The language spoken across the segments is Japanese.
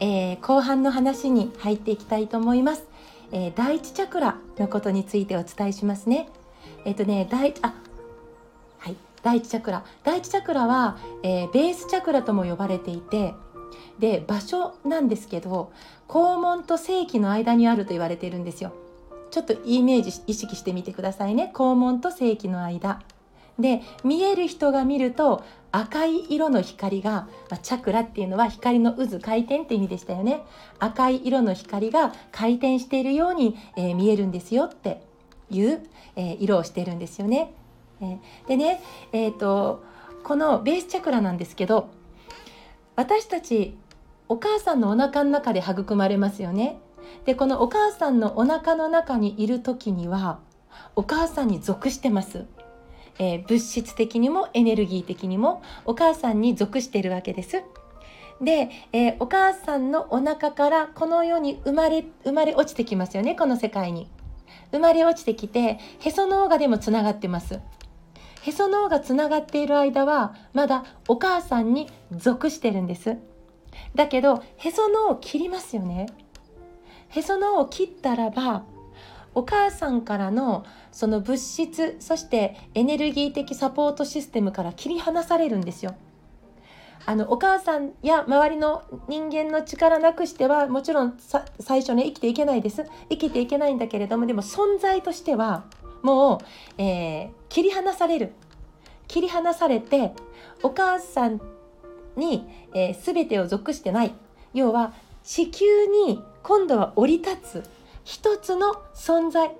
えー、後半の話に入っていきたいと思います、えー、第一チャクラのことについてお伝えしますね。えっ、ー、とね第あはい。第一チャクラ。第一チャクラは、えベースチャクラとも呼ばれていてで場所なんですけど肛門と性器の間にあると言われているんですよ。ちょっとイメージ意識してみてくださいね。肛門と性器の間。で見える人が見ると赤い色の光が、まあ、チャクラっていうのは光の渦回転って意味でしたよね赤い色の光が回転しているように、えー、見えるんですよっていう、えー、色をしているんですよね。えー、でね、えーと、このベースチャクラなんですけど私たちお母さんのお腹の中で育まれますよね。でこのお母さんのお腹の中にいる時にはお母さんに属してます。えー、物質的にもエネルギー的にもお母さんに属しているわけです。で、えー、お母さんのお腹からこの世に生まれ生まれ落ちてきますよねこの世界に。生まれ落ちてきてへその緒がでもつながってます。へその緒がつながっている間はまだお母さんに属してるんです。だけどへその緒を切りますよね。へその緒を切ったらばお母さんからのその物質そしてエネルギー的サポートシステムから切り離されるんですよ。あのお母さんや周りの人間の力なくしてはもちろん最初ね生きていけないです。生きていけないんだけれどもでも存在としてはもう、えー、切り離される。切り離されてお母さんに、えー、全てを属してない。要は地球に今度は降り立つ。一つの存在、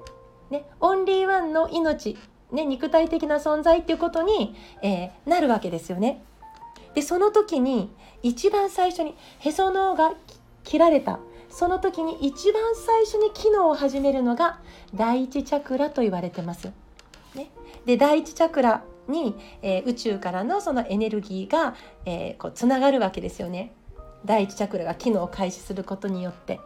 ね、オンリーワンの命、ね、肉体的な存在っていうことに、えー、なるわけですよね。でその時に一番最初にへその緒が切られたその時に一番最初に機能を始めるのが第一チャクラと言われてます。ね、で第一チャクラに、えー、宇宙からのそのエネルギーが、えー、こうつながるわけですよね。第一チャクラが機能を開始することによって。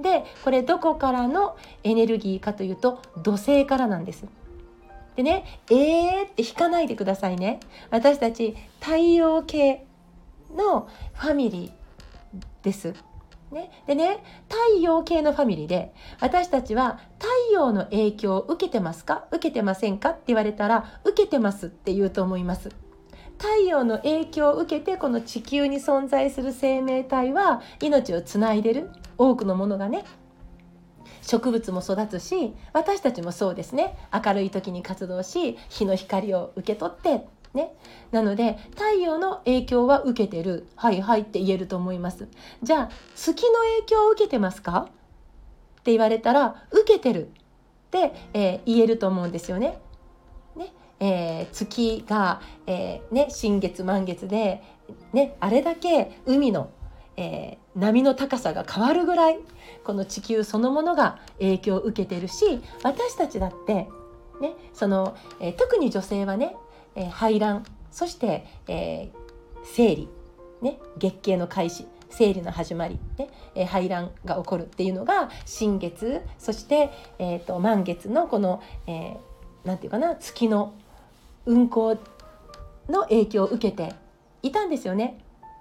でこれどこからのエネルギーかというと土星からなんです。でねえーって引かないでくださいね。私たち太陽系のファミリーです。ね、でね太陽系のファミリーで私たちは太陽の影響を受けてますか？受けてませんか？って言われたら受けてますって言うと思います。太陽の影響を受けてこの地球に存在する生命体は命をつないでる多くのものがね植物も育つし私たちもそうですね。明るい時に活動し日の光を受け取ってね、なので太陽の影響は受けてる。はいはいって言えると思います。じゃあ月の影響を受けてますか？って言われたら受けてる。って、えー、言えると思うんですよね。えー、月が、えー、ね、新月満月で、ね、あれだけ海の、えー、波の高さが変わるぐらいこの地球そのものが影響を受けてるし私たちだって、ねそのえ特に女性はね、え排卵そして、え生理、ね、月経の開始生理の始まり、ねえ排卵が起こるっていうのが新月そして、えーと、満月のこの、えー、なんていうかな月の運行の影響を受けていたんですよね。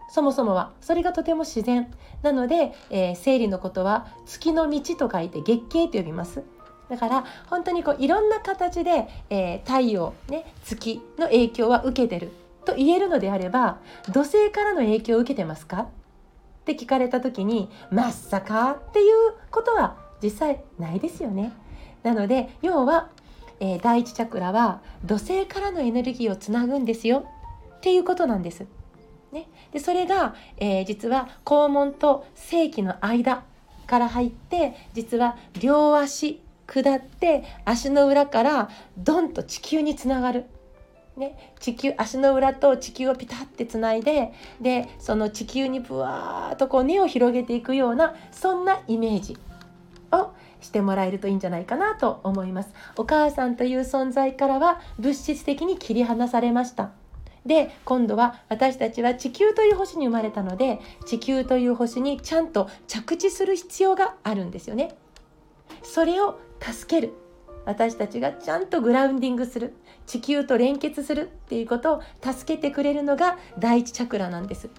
そもそもは。それがとても自然。なので、えー、生理のことは月の道と書いて月経と呼びます。だから本当にこういろんな形で、えー、太陽、ね、月の影響は受けてる。と言えるのであれば土星からの影響を受けてますか？って聞かれた時にまっさかっていうことは実際ないですよね。なので要はえー、第一チャクラは土星からのエネルギーをつなぐんですよっていうことなんです。ね、でそれが、えー、実は肛門と性器の間から入って実は両足下って足の裏からドンと地球につながる。ね、地球足の裏と地球をピタッてつないででその地球にぶわーっとこう根を広げていくようなそんなイメージをしてもらえるといいんじゃないかなと思います。お母さんという存在からは物質的に切り離されました。で今度は私たちは地球という星に生まれたので地球という星にちゃんと着地する必要があるんですよね。それを助ける。私たちがちゃんとグラウンディングする。地球と連結するっていうことを助けてくれるのが第一チャクラなんです。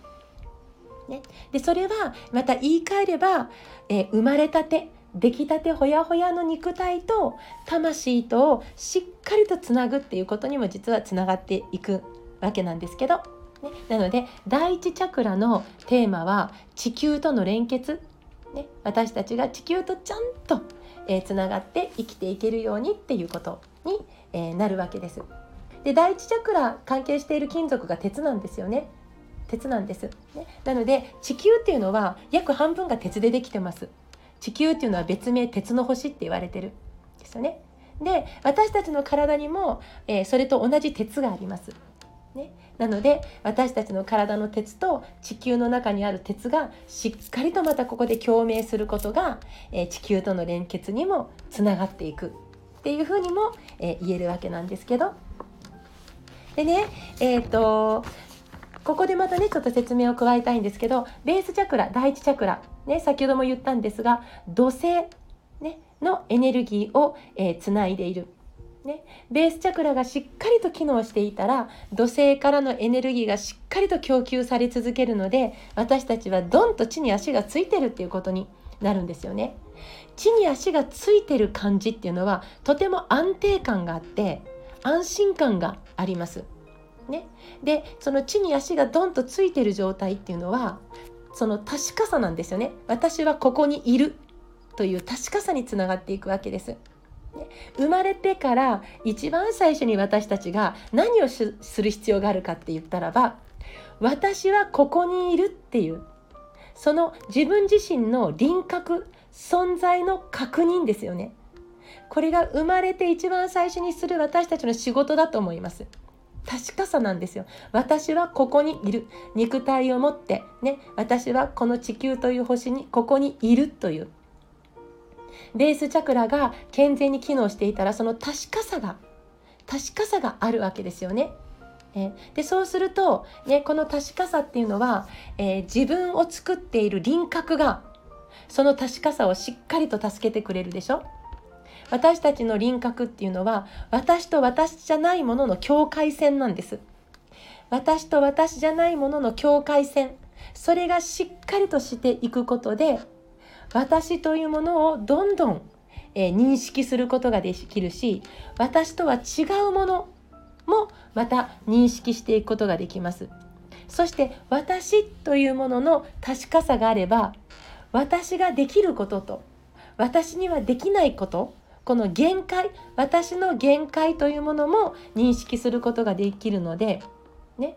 ね、でそれはまた言い換えれば、えー、生まれたて。出来たてほやほやの肉体と魂とをしっかりとつなぐっていうことにも実はつながっていくわけなんですけど、ね、なので第一チャクラのテーマは地球との連結、ね、私たちが地球とちゃんとえー、つながって生きていけるようにっていうことに、えー、なるわけです。で第一チャクラ関係している金属が鉄なんですよね。鉄なんです、ね、なので地球っていうのは約半分が鉄でできてます地球っていうのは別名鉄の星って言われてる。ですよね。で私たちの体にも、えー、それと同じ鉄があります。ね、なので私たちの体の鉄と地球の中にある鉄がしっかりとまたここで共鳴することが、えー、地球との連結にもつながっていく。っていうふうにも、えー、言えるわけなんですけど。でねえっ、ー、とここでまたねちょっと説明を加えたいんですけどベースチャクラ第一チャクラ、ね、先ほども言ったんですが土星、ね、のエネルギーを、えー、つないでいる。ね、ベースチャクラがしっかりと機能していたら土星からのエネルギーがしっかりと供給され続けるので私たちはドンと地に足がついてるっていうことになるんですよね。地に足がついてる感じっていうのはとても安定感があって安心感があります。ね、でその地に足がドンとついてる状態っていうのはその確かさなんですよね。私はここにいるという確かさにつながっていくわけです。生まれてから一番最初に私たちが何をする必要があるかって言ったらば私はここにいるっていうその自分自身の輪郭存在の確認ですよねこれが生まれて一番最初にする私たちの仕事だと思います確かさなんですよ。私はここにいる。肉体を持ってね。私はこの地球という星にここにいるという。ベースチャクラが健全に機能していたらその確かさが確かさがあるわけですよね。えでそうすると、ね、この確かさっていうのは、えー、自分を作っている輪郭がその確かさをしっかりと助けてくれるでしょ。私たちの輪郭っていうのは私と私じゃないものの境界線なんです。私と私じゃないものの境界線それがしっかりとしていくことで私というものをどんどん、えー、認識することができるし私とは違うものもまた認識していくことができますそして私というものの確かさがあれば私ができることと私にはできないことこの限界私の限界というものも認識することができるのでね、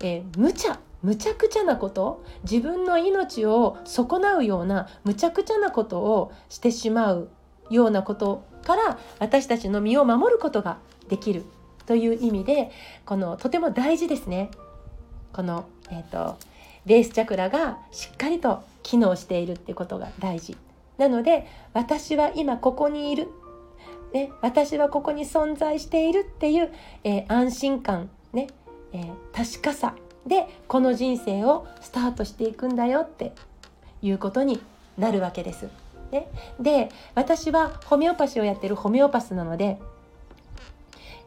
えー、無茶むちゃくちゃなこと自分の命を損なうようなむちゃくちゃなことをしてしまうようなことから私たちの身を守ることができるという意味でこのとても大事ですね。この、えーと、ベースチャクラがしっかりと機能しているっていうことが大事。なので私は今ここにいる、ね、私はここに存在しているっていう、えー、安心感、ねえー、確かさでこの人生をスタートしていくんだよっていうことになるわけです。ね、で私はホメオパシーをやってるホメオパスなので、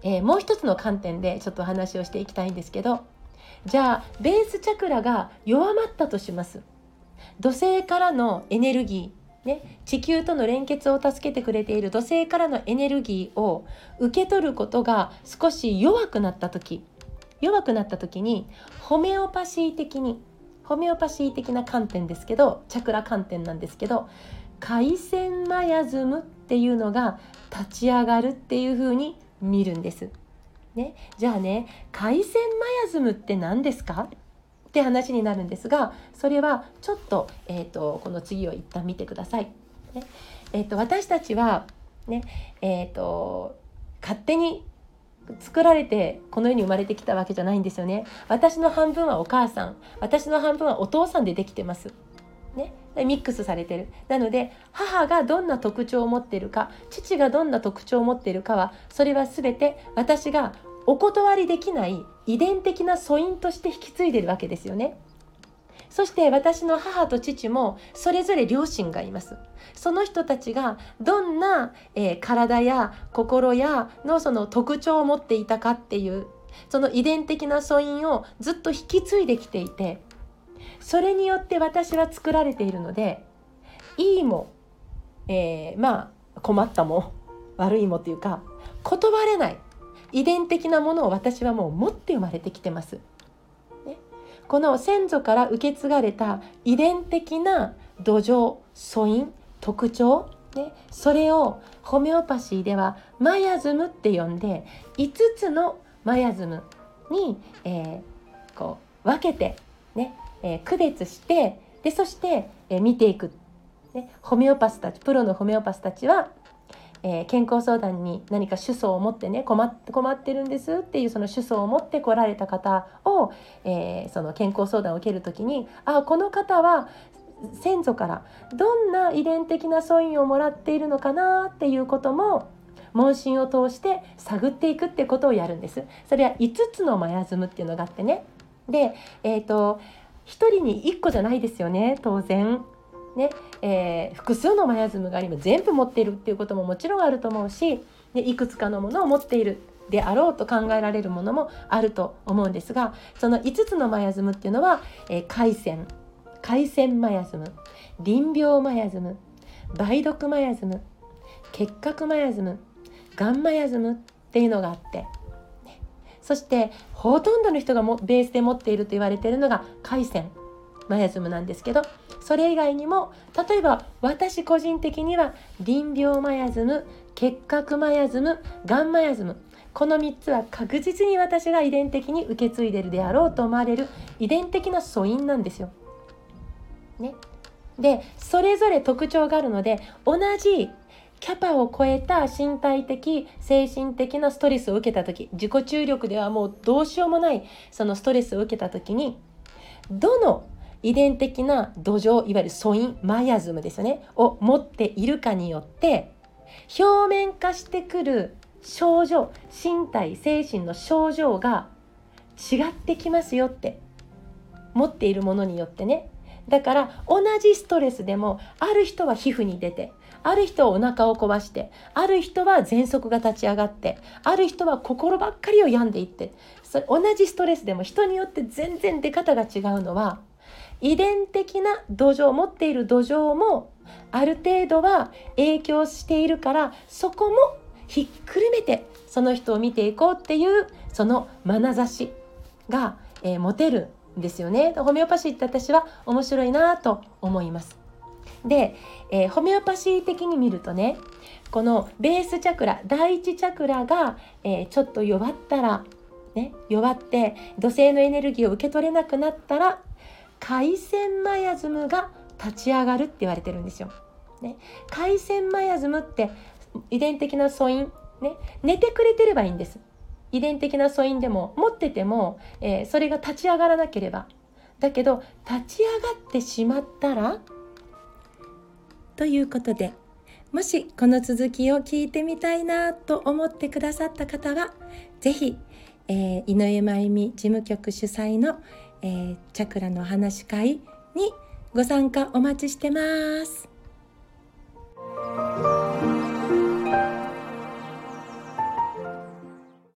えー、もう一つの観点でちょっとお話をしていきたいんですけどじゃあベースチャクラが弱まったとします。土星からのエネルギーね、地球との連結を助けてくれている土星からのエネルギーを受け取ることが少し弱くなった時弱くなった時にホメオパシー的にホメオパシー的な観点ですけどチャクラ観点なんですけど回線マヤズムっていうのが立ち上がるっていう風に見るんです。ね、じゃあね回線マヤズムって何ですか？って話になるんですがそれはちょっと,、えーと、この次を一旦見てください。ね。えーと、私たちはねえーと勝手に作られてこの世に生まれてきたわけじゃないんですよね。私の半分はお母さん。私の半分はお父さんでできてます。ね。ミックスされてる。なので母がどんな特徴を持ってるか父がどんな特徴を持ってるかはそれは全て私がお断りできない遺伝的な素因として引き継いでるわけですよね。そして私の母と父もそれぞれ両親がいます。その人たちがどんな、えー、体や心やのその特徴を持っていたかっていうその遺伝的な素因をずっと引き継いできていてそれによって私は作られているのでいいも、えー、まあ困ったも悪いもというか断れない。遺伝的なものを私はもう持って生まれてきてます。ね、この先祖から受け継がれた遺伝的な土壌素因特徴、ね、それをホメオパシーではマヤズムって呼んで5つのマヤズムに、えー、こう分けて、ね。えー、区別してでそして、えー、見ていく、ね、ホメオパスたちプロのホメオパスたちはえー、健康相談に何か主訴を持ってね困って困ってるんですっていうその主訴を持って来られた方を、えー、その健康相談を受ける時にあこの方は先祖からどんな遺伝的な素因をもらっているのかなっていうことも問診を通して探っていくってことをやるんです。それは5つのマヤズムっていうのがあってね。で、えっ、ー、と1人に1個じゃないですよね当然。ねえー、複数のマヤズムがあり全部持っているっていうことももちろんあると思うしでいくつかのものを持っているであろうと考えられるものもあると思うんですがその5つのマヤズムっていうのは、えー、海鮮海鮮マヤズム臨病マヤズム梅毒マヤズム結核マヤズムガンマヤズムっていうのがあって、そしてほとんどの人がもベースで持っていると言われているのが海鮮マヤズムなんですけどそれ以外にも例えば私個人的には臨病マヤズム結核マヤズムガンマヤズムこの3つは確実に私が遺伝的に受け継いでるであろうと思われる遺伝的な素因なんですよ。ね、でそれぞれ特徴があるので同じキャパを超えた身体的精神的なストレスを受けた時自己注力ではもうどうしようもないそのストレスを受けた時にどの遺伝的な土壌いわゆる素因マヤズムですよねを持っているかによって表面化してくる症状身体精神の症状が違ってきますよって持っているものによってね。だから同じストレスでもある人は皮膚に出てある人はお腹を壊してある人は喘息が立ち上がってある人は心ばっかりを病んでいってそれ同じストレスでも人によって全然出方が違うのは遺伝的な土壌持っている土壌もある程度は影響しているからそこもひっくるめてその人を見ていこうっていうその眼差しが、えー、持てるんですよね。ホメオパシーって私は面白いなと思います。で、えー、ホメオパシー的に見るとねこのベースチャクラ第一チャクラが、えー、ちょっと弱ったら、ね、弱って土星のエネルギーを受け取れなくなったら海鮮マヤズムが立ち上がるって言われてるんですよ。ね、海鮮マヤズムって遺伝的な素因、ね、寝てくれてればいいんです。遺伝的な素因でも持ってても、えー、それが立ち上がらなければだけど立ち上がってしまったらということでもしこの続きを聞いてみたいなと思ってくださった方は是非、えー、井上真由美事務局主催の「えー、チャクラの話し会にご参加お待ちしてます。